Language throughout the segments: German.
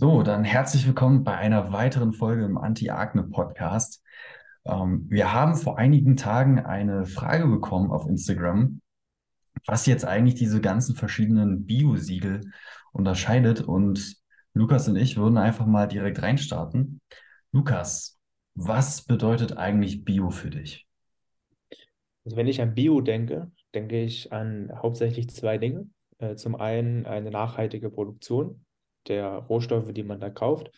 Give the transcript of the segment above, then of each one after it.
So, dann herzlich willkommen bei einer weiteren Folge im Anti-Akne-Podcast. Ähm, wir haben vor einigen Tagen eine Frage bekommen auf Instagram, was jetzt eigentlich diese ganzen verschiedenen Bio-Siegel unterscheidet. Und Lukas und ich würden einfach mal direkt reinstarten. Lukas, was bedeutet eigentlich Bio für dich? Also wenn ich an Bio denke, denke ich an hauptsächlich zwei Dinge. Äh, zum einen eine nachhaltige Produktion der Rohstoffe, die man da kauft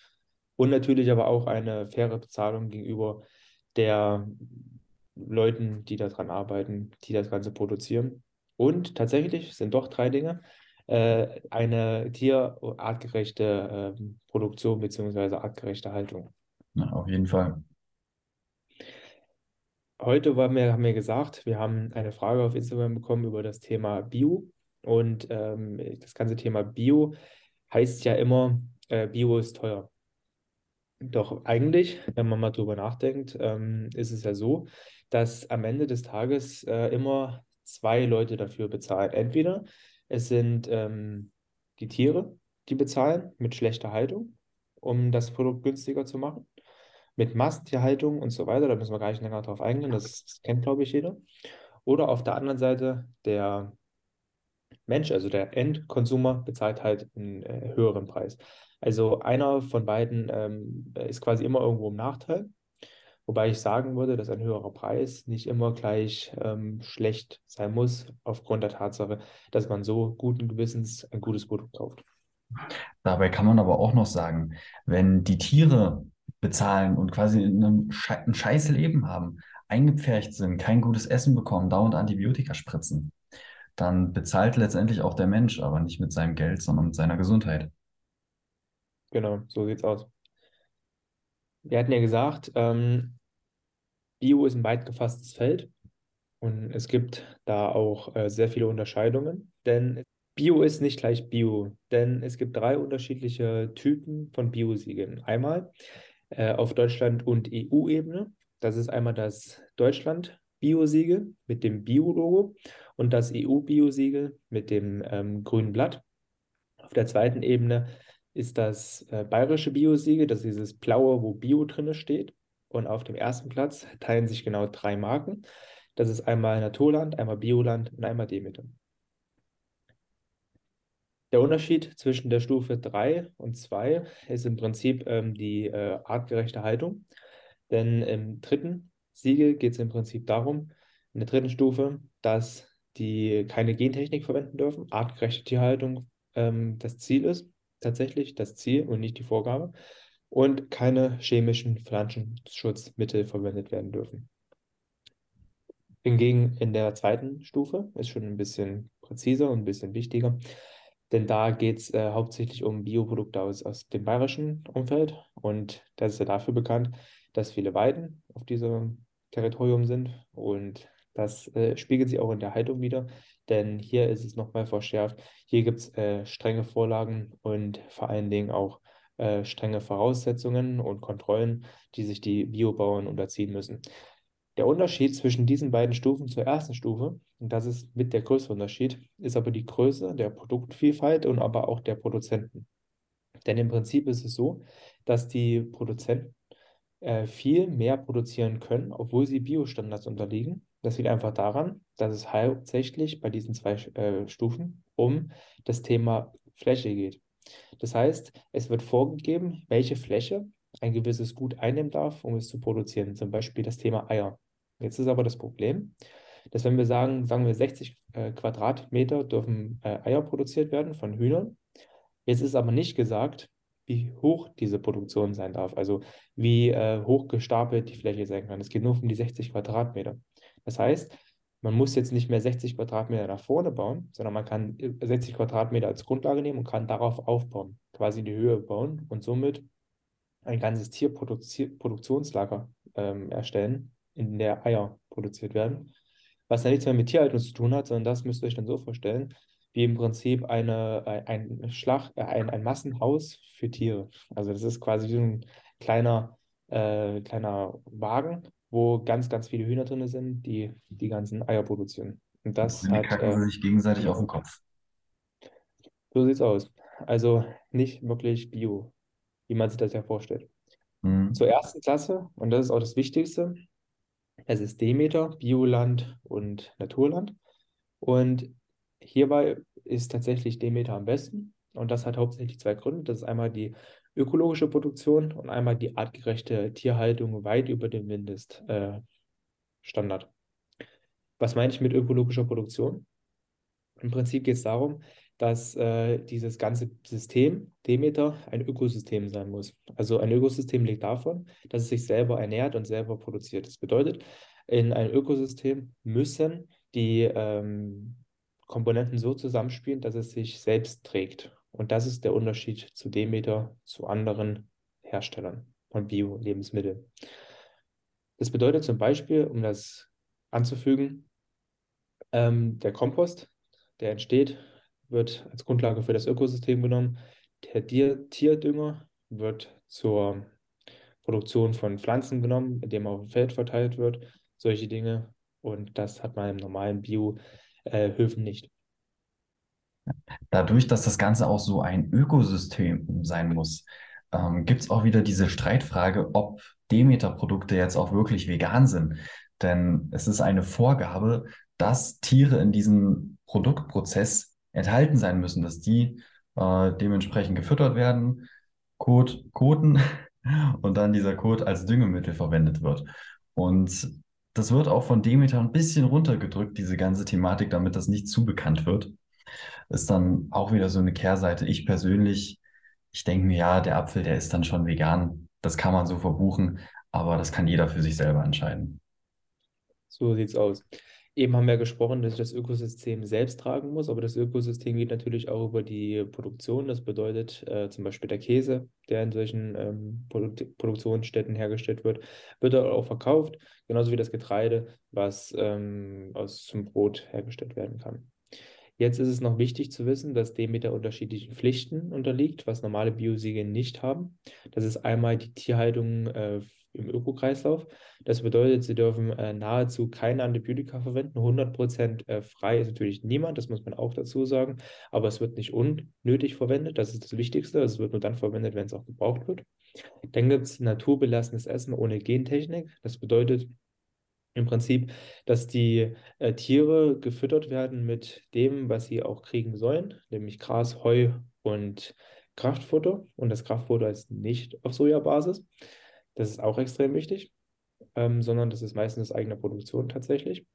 und natürlich aber auch eine faire Bezahlung gegenüber der Leuten, die daran arbeiten, die das Ganze produzieren. Und tatsächlich sind doch drei Dinge. Äh, eine tierartgerechte äh, Produktion bzw. artgerechte Haltung. Ja, auf jeden Fall. Heute wir, haben wir gesagt, wir haben eine Frage auf Instagram bekommen über das Thema Bio. Und ähm, das ganze Thema Bio heißt ja immer, äh, Bio ist teuer. Doch eigentlich, wenn man mal drüber nachdenkt, ähm, ist es ja so, dass am Ende des Tages äh, immer zwei Leute dafür bezahlen. Entweder es sind ähm, die Tiere, die bezahlen mit schlechter Haltung, um das Produkt günstiger zu machen mit Massentierhaltung und so weiter. Da müssen wir gar nicht länger drauf eingehen. Das, das kennt, glaube ich, jeder. Oder auf der anderen Seite der Mensch, also der Endkonsumer, bezahlt halt einen äh, höheren Preis. Also einer von beiden ähm, ist quasi immer irgendwo im Nachteil. Wobei ich sagen würde, dass ein höherer Preis nicht immer gleich ähm, schlecht sein muss, aufgrund der Tatsache, dass man so guten Gewissens ein gutes Produkt kauft. Dabei kann man aber auch noch sagen, wenn die Tiere bezahlen und quasi ein, scheiß Leben haben, eingepfercht sind, kein gutes Essen bekommen, dauernd Antibiotika spritzen, dann bezahlt letztendlich auch der Mensch, aber nicht mit seinem Geld, sondern mit seiner Gesundheit. Genau, so sieht's aus. Wir hatten ja gesagt, ähm, Bio ist ein weit gefasstes Feld und es gibt da auch äh, sehr viele Unterscheidungen, denn Bio ist nicht gleich Bio, denn es gibt drei unterschiedliche Typen von Biosiegeln. Einmal äh, auf Deutschland- und EU-Ebene. Das ist einmal das Deutschland-Bio-Siegel mit dem Bio-Logo und das EU-Bio-Siegel mit dem ähm, grünen Blatt. Auf der zweiten Ebene ist das äh, bayerische Bio-Siegel, das ist dieses blaue, wo Bio drin steht. Und auf dem ersten Platz teilen sich genau drei Marken. Das ist einmal Naturland, einmal Bioland und einmal Demeter. Der Unterschied zwischen der Stufe 3 und 2 ist im Prinzip ähm, die äh, artgerechte Haltung. Denn im dritten Siegel geht es im Prinzip darum, in der dritten Stufe, dass die keine Gentechnik verwenden dürfen, artgerechte Tierhaltung ähm, das Ziel ist, tatsächlich das Ziel und nicht die Vorgabe, und keine chemischen Pflanzenschutzmittel verwendet werden dürfen. Hingegen in der zweiten Stufe ist schon ein bisschen präziser und ein bisschen wichtiger denn da geht es äh, hauptsächlich um Bioprodukte aus, aus dem bayerischen Umfeld. Und das ist ja dafür bekannt, dass viele Weiden auf diesem Territorium sind. Und das äh, spiegelt sich auch in der Haltung wieder, denn hier ist es nochmal verschärft. Hier gibt es äh, strenge Vorlagen und vor allen Dingen auch äh, strenge Voraussetzungen und Kontrollen, die sich die Biobauern unterziehen müssen. Der Unterschied zwischen diesen beiden Stufen zur ersten Stufe, und das ist mit der größte Unterschied, ist aber die Größe der Produktvielfalt und aber auch der Produzenten. Denn im Prinzip ist es so, dass die Produzenten äh, viel mehr produzieren können, obwohl sie Biostandards unterliegen. Das liegt einfach daran, dass es hauptsächlich bei diesen zwei äh, Stufen um das Thema Fläche geht. Das heißt, es wird vorgegeben, welche Fläche ein gewisses Gut einnehmen darf, um es zu produzieren. Zum Beispiel das Thema Eier. Jetzt ist aber das Problem, dass wenn wir sagen, sagen wir 60 äh, Quadratmeter dürfen äh, Eier produziert werden von Hühnern. Jetzt ist aber nicht gesagt, wie hoch diese Produktion sein darf, also wie äh, hoch gestapelt die Fläche sein kann. Es geht nur um die 60 Quadratmeter. Das heißt, man muss jetzt nicht mehr 60 Quadratmeter nach vorne bauen, sondern man kann 60 Quadratmeter als Grundlage nehmen und kann darauf aufbauen, quasi die Höhe bauen und somit ein ganzes Tierproduktionslager ähm, erstellen, in der Eier produziert werden. Was ja nichts mehr mit Tierhaltung zu tun hat, sondern das müsst ihr euch dann so vorstellen, wie im Prinzip eine, ein, Schlag, äh, ein, ein Massenhaus für Tiere. Also das ist quasi wie ein kleiner, äh, kleiner Wagen, wo ganz, ganz viele Hühner drin sind, die die ganzen Eier produzieren. Und das Und hat. kacken sie Äh, sich gegenseitig auf den Kopf. so sieht's aus. Also nicht wirklich Bio. wie man sich das ja vorstellt. Mhm. Zur ersten Klasse, und das ist auch das Wichtigste, es ist Demeter, Bioland und Naturland. Und hierbei ist tatsächlich Demeter am besten. Und das hat hauptsächlich zwei Gründe. Das ist einmal die ökologische Produktion und einmal die artgerechte Tierhaltung weit über dem Mindeststandard. Äh, Was meine ich mit ökologischer Produktion? Im Prinzip geht es darum, dass äh, dieses ganze System, Demeter, ein Ökosystem sein muss. Also ein Ökosystem lebt davon, dass es sich selber ernährt und selber produziert. Das bedeutet, in einem Ökosystem müssen die ähm, Komponenten so zusammenspielen, dass es sich selbst trägt. Und das ist der Unterschied zu Demeter, zu anderen Herstellern von Bio-Lebensmitteln. Das bedeutet zum Beispiel, um das anzufügen, ähm, der Kompost, der entsteht, wird als Grundlage für das Ökosystem genommen. Der Tier Tierdünger wird zur Produktion von Pflanzen genommen, indem er auf dem Feld verteilt wird, solche Dinge. Und das hat man im normalen Bio-Höfen nicht. Dadurch, dass das Ganze auch so ein Ökosystem sein muss, ähm, gibt es auch wieder diese Streitfrage, ob Demeter-Produkte jetzt auch wirklich vegan sind. Denn es ist eine Vorgabe, dass Tiere in diesem Produktprozess enthalten sein müssen, dass die äh, dementsprechend gefüttert werden, Kot, koten und dann dieser Kot als Düngemittel verwendet wird. Und das wird auch von Demeter ein bisschen runtergedrückt, diese ganze Thematik, damit das nicht zu bekannt wird. Ist dann auch wieder so eine Kehrseite. Ich persönlich, ich denke mir, ja, der Apfel, der ist dann schon vegan. Das kann man so verbuchen, aber das kann jeder für sich selber entscheiden. So sieht's aus. Eben haben wir gesprochen, dass das Ökosystem selbst tragen muss, aber das Ökosystem geht natürlich auch über die Produktion. Das bedeutet äh, zum Beispiel der Käse, der in solchen ähm, Produ Produktionsstätten hergestellt wird, wird auch verkauft, genauso wie das Getreide, was ähm, aus zum Brot hergestellt werden kann. Jetzt ist es noch wichtig zu wissen, dass Demeter unterschiedlichen Pflichten unterliegt, was normale Biosiegel nicht haben. Das ist einmal die Tierhaltung äh, im Ökokreislauf. Das bedeutet, sie dürfen äh, nahezu keine Antibiotika verwenden. 100% äh, frei ist natürlich niemand, das muss man auch dazu sagen. Aber es wird nicht unnötig verwendet, das ist das Wichtigste. Es wird nur dann verwendet, wenn es auch gebraucht wird. Dann gibt es naturbelassenes Essen ohne Gentechnik. Das bedeutet, im Prinzip, dass die äh, Tiere gefüttert werden mit dem, was sie auch kriegen sollen, nämlich Gras, Heu und Kraftfutter. Und das Kraftfutter ist nicht auf Sojabasis. Das ist auch extrem wichtig, ähm, sondern das ist meistens eigene Produktion tatsächlich.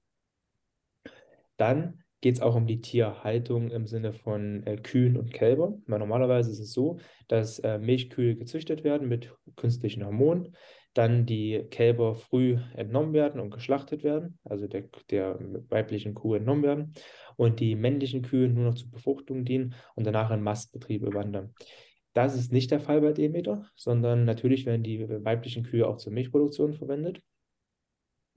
Dann geht es auch um die Tierhaltung im Sinne von äh, Kühen und Kälbern. Weil normalerweise ist es so, dass äh, Milchkühe gezüchtet werden mit künstlichen Hormonen, dann die Kälber früh entnommen werden und geschlachtet werden, also der, der weiblichen Kuh entnommen werden und die männlichen Kühe nur noch zur Befruchtung dienen und danach in Mastbetriebe wandern. Das ist nicht der Fall bei Demeter, sondern natürlich werden die weiblichen Kühe auch zur Milchproduktion verwendet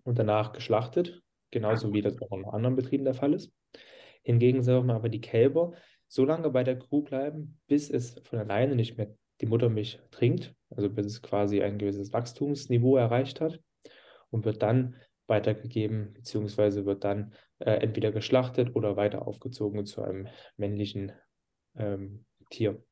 und danach geschlachtet, genauso wie das auch in anderen Betrieben der Fall ist. Hingegen wir aber die Kälber so lange bei der Kuh bleiben, bis es von alleine nicht mehr die Muttermilch trinkt, also bis es quasi ein gewisses Wachstumsniveau erreicht hat und wird dann weitergegeben, beziehungsweise wird dann äh, entweder geschlachtet oder weiter aufgezogen zu einem männlichen ähm, Tier.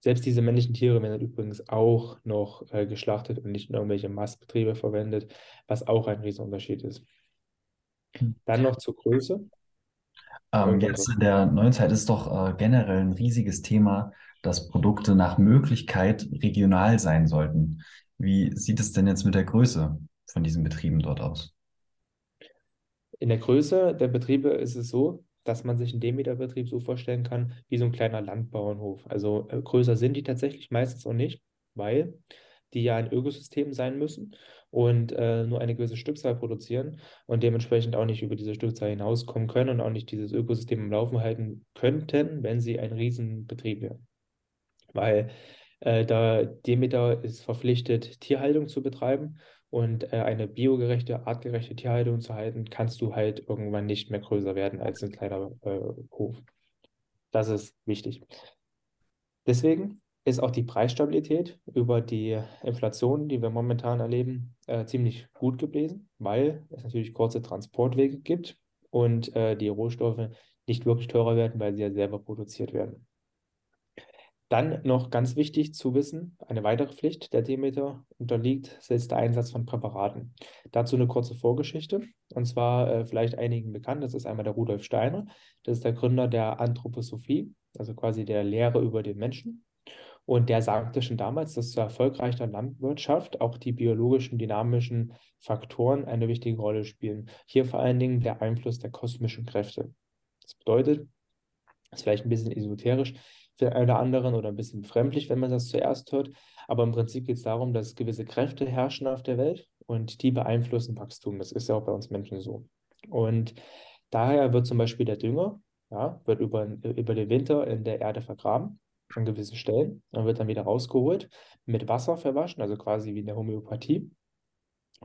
Selbst diese männlichen Tiere werden übrigens auch noch äh, geschlachtet und nicht in irgendwelche Mastbetriebe verwendet, was auch ein Riesenunterschied ist. Dann noch zur Größe. Ähm, jetzt in der neuen Zeit ist doch äh, generell ein riesiges Thema, dass Produkte nach Möglichkeit regional sein sollten. Wie sieht es denn jetzt mit der Größe von diesen Betrieben dort aus? In der Größe der Betriebe ist es so, dass man sich einen Demeter-Betrieb so vorstellen kann, wie so ein kleiner Landbauernhof. Also äh, größer sind die tatsächlich meistens auch nicht, weil die ja ein Ökosystem sein müssen und äh, nur eine gewisse Stückzahl produzieren und dementsprechend auch nicht über diese Stückzahl hinauskommen können und auch nicht dieses Ökosystem im Laufen halten könnten, wenn sie ein Riesenbetrieb wären. Weil äh, da Demeter ist verpflichtet, Tierhaltung zu betreiben und äh, eine biogerechte, artgerechte Tierhaltung zu halten, kannst du halt irgendwann nicht mehr größer werden als ein kleiner äh, Hof. Das ist wichtig. Deswegen ist auch die Preisstabilität über die Inflation, die wir momentan erleben, äh, ziemlich gut gewesen, weil es natürlich kurze Transportwege gibt und äh, die Rohstoffe nicht wirklich teurer werden, weil sie ja selber produziert werden. Dann noch ganz wichtig zu wissen, eine weitere Pflicht der Demeter unterliegt, ist der Einsatz von Präparaten. Dazu eine kurze Vorgeschichte. Und zwar äh, vielleicht einigen bekannt, das ist einmal der Rudolf Steiner. Das ist der Gründer der Anthroposophie, also quasi der Lehre über den Menschen. Und der sagte schon damals, dass zur erfolgreicher Landwirtschaft auch die biologischen, dynamischen Faktoren eine wichtige Rolle spielen. Hier vor allen Dingen der Einfluss der kosmischen Kräfte. Das bedeutet, das ist vielleicht ein bisschen esoterisch, für einen oder anderen oder ein bisschen befremdlich, wenn man das zuerst hört. Aber im Prinzip geht es darum, dass gewisse Kräfte herrschen auf der Welt und die beeinflussen Wachstum. Das ist ja auch bei uns Menschen so. Und daher wird zum Beispiel der Dünger, ja, wird über, über den Winter in der Erde vergraben an gewissen Stellen. Dann wird dann wieder rausgeholt, mit Wasser verwaschen, also quasi wie in der Homöopathie,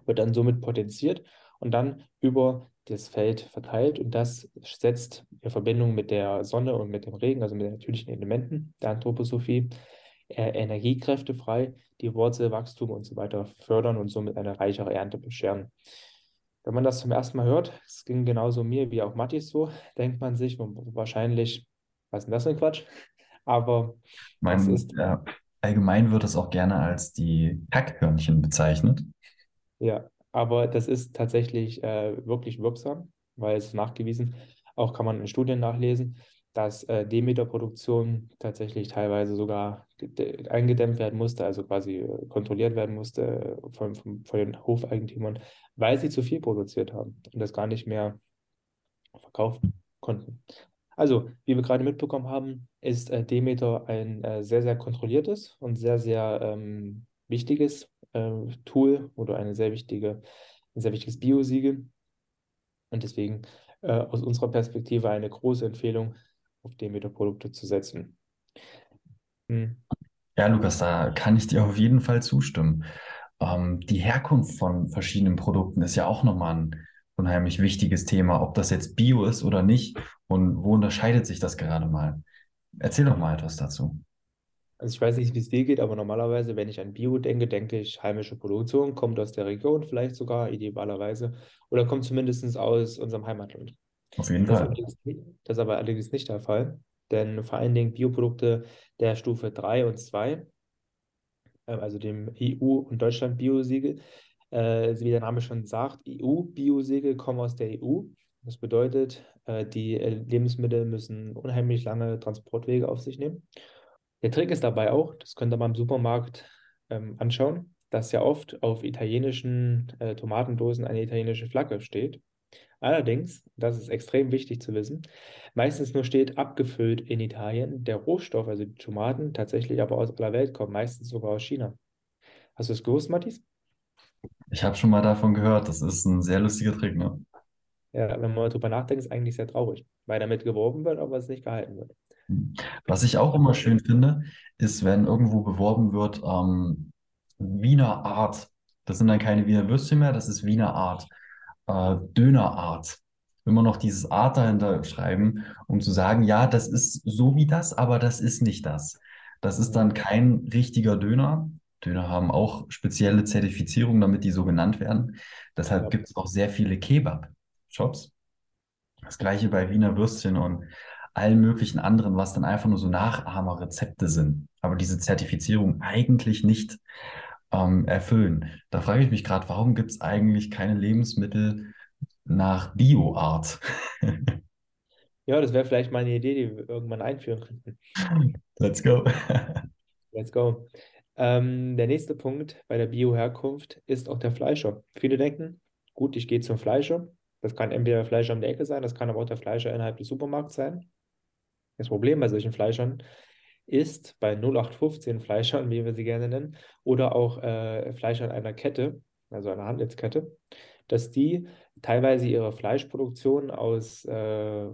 wird dann somit potenziert und dann über das Feld verteilt und das setzt in Verbindung mit der Sonne und mit dem Regen, also mit den natürlichen Elementen der Anthroposophie, äh, Energiekräfte frei, die Wurzelwachstum und so weiter fördern und somit eine reichere Ernte bescheren. Wenn man das zum ersten Mal hört, es ging genauso mir wie auch Mattis so, denkt man sich wahrscheinlich, was ist denn das für ein Quatsch? Aber mein, es ist. Ja, allgemein wird es auch gerne als die Kackhörnchen bezeichnet. Ja, aber das ist tatsächlich äh, wirklich wirksam, weil es ist nachgewiesen, auch kann man in Studien nachlesen, dass äh, Demeter-Produktion tatsächlich teilweise sogar eingedämmt werden musste, also quasi äh, kontrolliert werden musste von, von, von den Hofeigentümern, weil sie zu viel produziert haben und das gar nicht mehr verkaufen konnten. Also, wie wir gerade mitbekommen haben, ist äh, Demeter ein äh, sehr, sehr kontrolliertes und sehr, sehr ähm, wichtiges äh, Tool oder eine sehr wichtige, ein sehr wichtiges Biosiegel. Und deswegen äh, aus unserer Perspektive eine große Empfehlung, auf Demeter-Produkte zu setzen. Hm. Ja, Lukas, da kann ich dir auf jeden Fall zustimmen. Ähm, die Herkunft von verschiedenen Produkten ist ja auch nochmal ein unheimlich wichtiges Thema, ob das jetzt Bio ist oder nicht und wo unterscheidet sich das gerade mal? Erzähl doch mal etwas dazu. Also ich weiß nicht, wie es dir geht, aber normalerweise, wenn ich an Bio denke, denke ich heimische Produktion, kommt aus der Region vielleicht sogar, idealerweise, oder kommt zumindest aus unserem Heimatland. Auf jeden das Fall. Ist das ist aber allerdings nicht der Fall, denn vor allen Dingen Bioprodukte der Stufe 3 und 2, äh, also dem EU- und Deutschland-Biosiegel, äh, wie der Name schon sagt, EU-Biosiegel kommen aus der EU. Das bedeutet, äh, die Lebensmittel müssen unheimlich lange Transportwege auf sich nehmen. Der Trick ist dabei auch, das könnt ihr mal im Supermarkt ähm, anschauen, dass ja oft auf italienischen äh, Tomatendosen eine italienische Flagge steht. Allerdings, das ist extrem wichtig zu wissen, meistens nur steht abgefüllt in Italien. Der Rohstoff, also die Tomaten, tatsächlich aber aus aller Welt kommen, meistens sogar aus China. Hast du es gewusst, Matthias? Ich habe schon mal davon gehört. Das ist ein sehr lustiger Trick, ne? Ja, wenn man darüber nachdenkt, ist eigentlich sehr traurig, weil damit geworben wird, aber es nicht gehalten wird. Was ich auch immer schön finde, ist, wenn irgendwo beworben wird, ähm, Wiener Art. Das sind dann keine Wiener Würstchen mehr, das ist Wiener Art. Äh, Dönerart. Immer noch dieses Art dahinter schreiben, um zu sagen, ja, das ist so wie das, aber das ist nicht das. Das ist dann kein richtiger Döner. Döner haben auch spezielle Zertifizierungen, damit die so genannt werden. Deshalb ja. gibt es auch sehr viele Kebab-Shops. Das gleiche bei Wiener Würstchen und allen möglichen anderen, was dann einfach nur so Nachahmerrezepte sind, aber diese Zertifizierung eigentlich nicht ähm, erfüllen. Da frage ich mich gerade, warum gibt es eigentlich keine Lebensmittel nach Bioart? ja, das wäre vielleicht mal eine Idee, die wir irgendwann einführen könnten. Let's go. Let's go. Ähm, der nächste Punkt bei der Bioherkunft ist auch der Fleischer. Viele denken, gut, ich gehe zum Fleischer. Das kann entweder der Fleischer um die Ecke sein, das kann aber auch der Fleischer innerhalb des Supermarkts sein. Das Problem bei solchen Fleischern ist bei 0815 Fleischern, wie wir sie gerne nennen, oder auch äh, Fleischern einer Kette, also einer Handelskette, dass die teilweise ihre Fleischproduktion aus äh,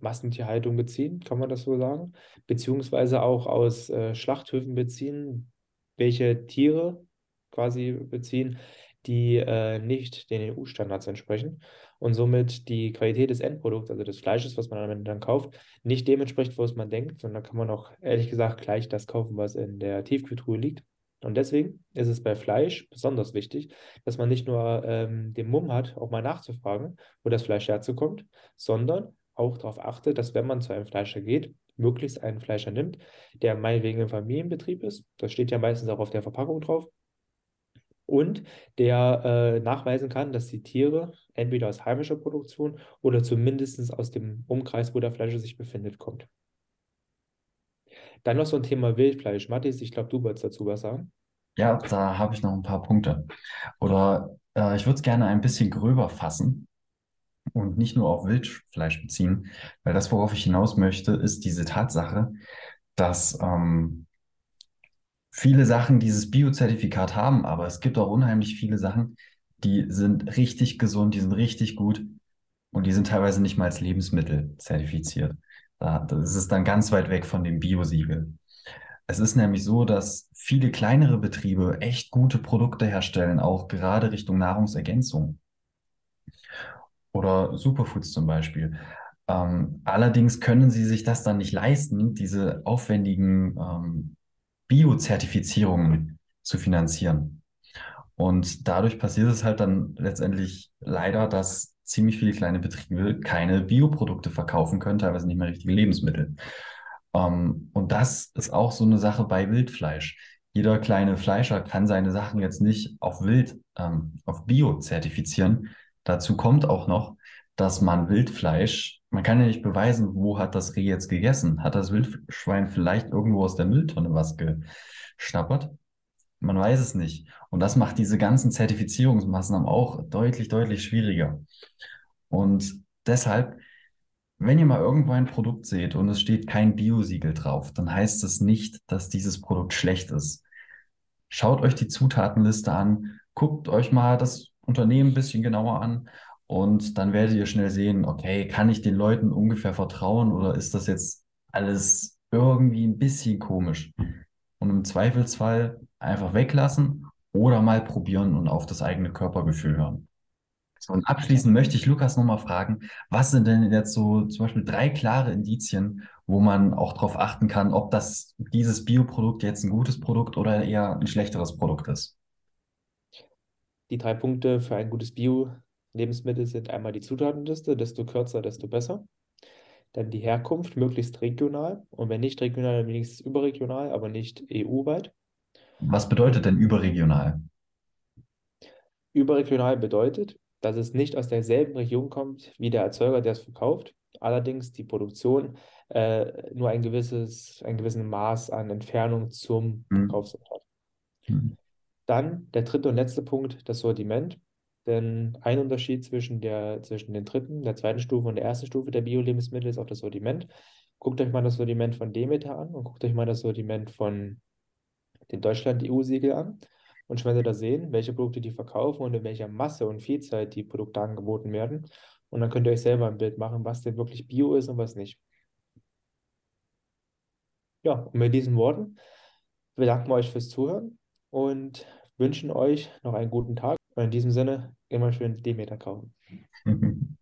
Massentierhaltung beziehen, kann man das so sagen, beziehungsweise auch aus äh, Schlachthöfen beziehen, welche Tiere quasi beziehen, die äh, nicht den EU-Standards entsprechen und somit die Qualität des Endprodukts, also des Fleisches, was man am Ende dann kauft, nicht dementsprechend, was man denkt, sondern kann man auch ehrlich gesagt gleich das kaufen, was in der Tiefkühltruhe liegt. Und deswegen ist es bei Fleisch besonders wichtig, dass man nicht nur ähm, den Mumm hat, auch mal nachzufragen, wo das Fleisch herzukommt, sondern auch darauf achtet, dass wenn man zu einem Fleischer geht, möglichst einen Fleischer nimmt, der meinetwegen im Familienbetrieb ist. Das steht ja meistens auch auf der Verpackung drauf. Und der äh, nachweisen kann, dass die Tiere entweder aus heimischer Produktion oder zumindest aus dem Umkreis, wo der Fleischer sich befindet, kommt. Dann noch so ein Thema Wildfleisch. Mathis, ich glaube, du wolltest dazu was sagen. Ja, da habe ich noch ein paar Punkte. Oder äh, ich würde es gerne ein bisschen gröber fassen und nicht nur auf Wildfleisch beziehen, weil das, worauf ich hinaus möchte, ist diese Tatsache, dass ähm, viele Sachen dieses Bio-Zertifikat haben, aber es gibt auch unheimlich viele Sachen, die sind richtig gesund, die sind richtig gut und die sind teilweise nicht mal als Lebensmittel zertifiziert. Da, das ist dann ganz weit weg von dem Bio-Siegel. Es ist nämlich so, dass viele kleinere Betriebe echt gute Produkte herstellen, auch gerade Richtung Nahrungsergänzung oder Superfoods zum Beispiel. Ähm, allerdings können sie sich das dann nicht leisten, diese aufwendigen ähm, Bio-Zertifizierungen zu finanzieren. Und dadurch passiert es halt dann letztendlich leider, dass ziemlich viele kleine Betriebe keine Bioprodukte verkaufen können, teilweise nicht mehr richtige Lebensmittel. Ähm, und das ist auch so eine Sache bei Wildfleisch. Jeder kleine Fleischer kann seine Sachen jetzt nicht auf Wild, ähm, auf Bio zertifizieren, Dazu kommt auch noch, dass man Wildfleisch, man kann ja nicht beweisen, wo hat das Reh jetzt gegessen. Hat das Wildschwein vielleicht irgendwo aus der Mülltonne was geschnappert? Man weiß es nicht. Und das macht diese ganzen Zertifizierungsmaßnahmen auch deutlich, deutlich schwieriger. Und deshalb, wenn ihr mal irgendwo ein Produkt seht und es steht kein Biosiegel drauf, dann heißt es nicht, dass dieses Produkt schlecht ist. Schaut euch die Zutatenliste an, guckt euch mal das Unternehmen ein bisschen genauer an und dann werdet ihr schnell sehen, okay, kann ich den Leuten ungefähr vertrauen oder ist das jetzt alles irgendwie ein bisschen komisch? Und im Zweifelsfall einfach weglassen oder mal probieren und auf das eigene Körpergefühl hören. So, und abschließend möchte ich Lukas nochmal fragen, was sind denn jetzt so zum Beispiel drei klare Indizien, wo man auch darauf achten kann, ob das, dieses Bioprodukt jetzt ein gutes Produkt oder eher ein schlechteres Produkt ist? Die drei Punkte für ein gutes Bio-Lebensmittel sind einmal die Zutatenliste, desto kürzer, desto besser. Dann die Herkunft, möglichst regional. Und wenn nicht regional, dann wenigstens überregional, aber nicht EU-weit. Was bedeutet denn überregional? Überregional bedeutet, dass es nicht aus derselben Region kommt wie der Erzeuger, der es verkauft. Allerdings die Produktion äh, nur ein gewisses, ein gewissen Maß an Entfernung zum hm. Verkaufsort hat. Hm. Dann der dritte und letzte Punkt, das Sortiment. Denn ein Unterschied zwischen, der, zwischen den dritten, der zweiten Stufe und der ersten Stufe der Bio-Lebensmittel ist auch das Sortiment. Guckt euch mal das Sortiment von Demeter an und guckt euch mal das Sortiment von den Deutschland-EU-Siegel an. Und schon werdet ihr da sehen, welche Produkte die verkaufen und in welcher Masse und Vielzahl die Produkte angeboten werden. Und dann könnt ihr euch selber ein Bild machen, was denn wirklich Bio ist und was nicht. Ja, und mit diesen Worten bedanken wir euch fürs Zuhören und wünschen euch noch einen guten Tag. Und in diesem Sinne immer schön Demeter kaufen.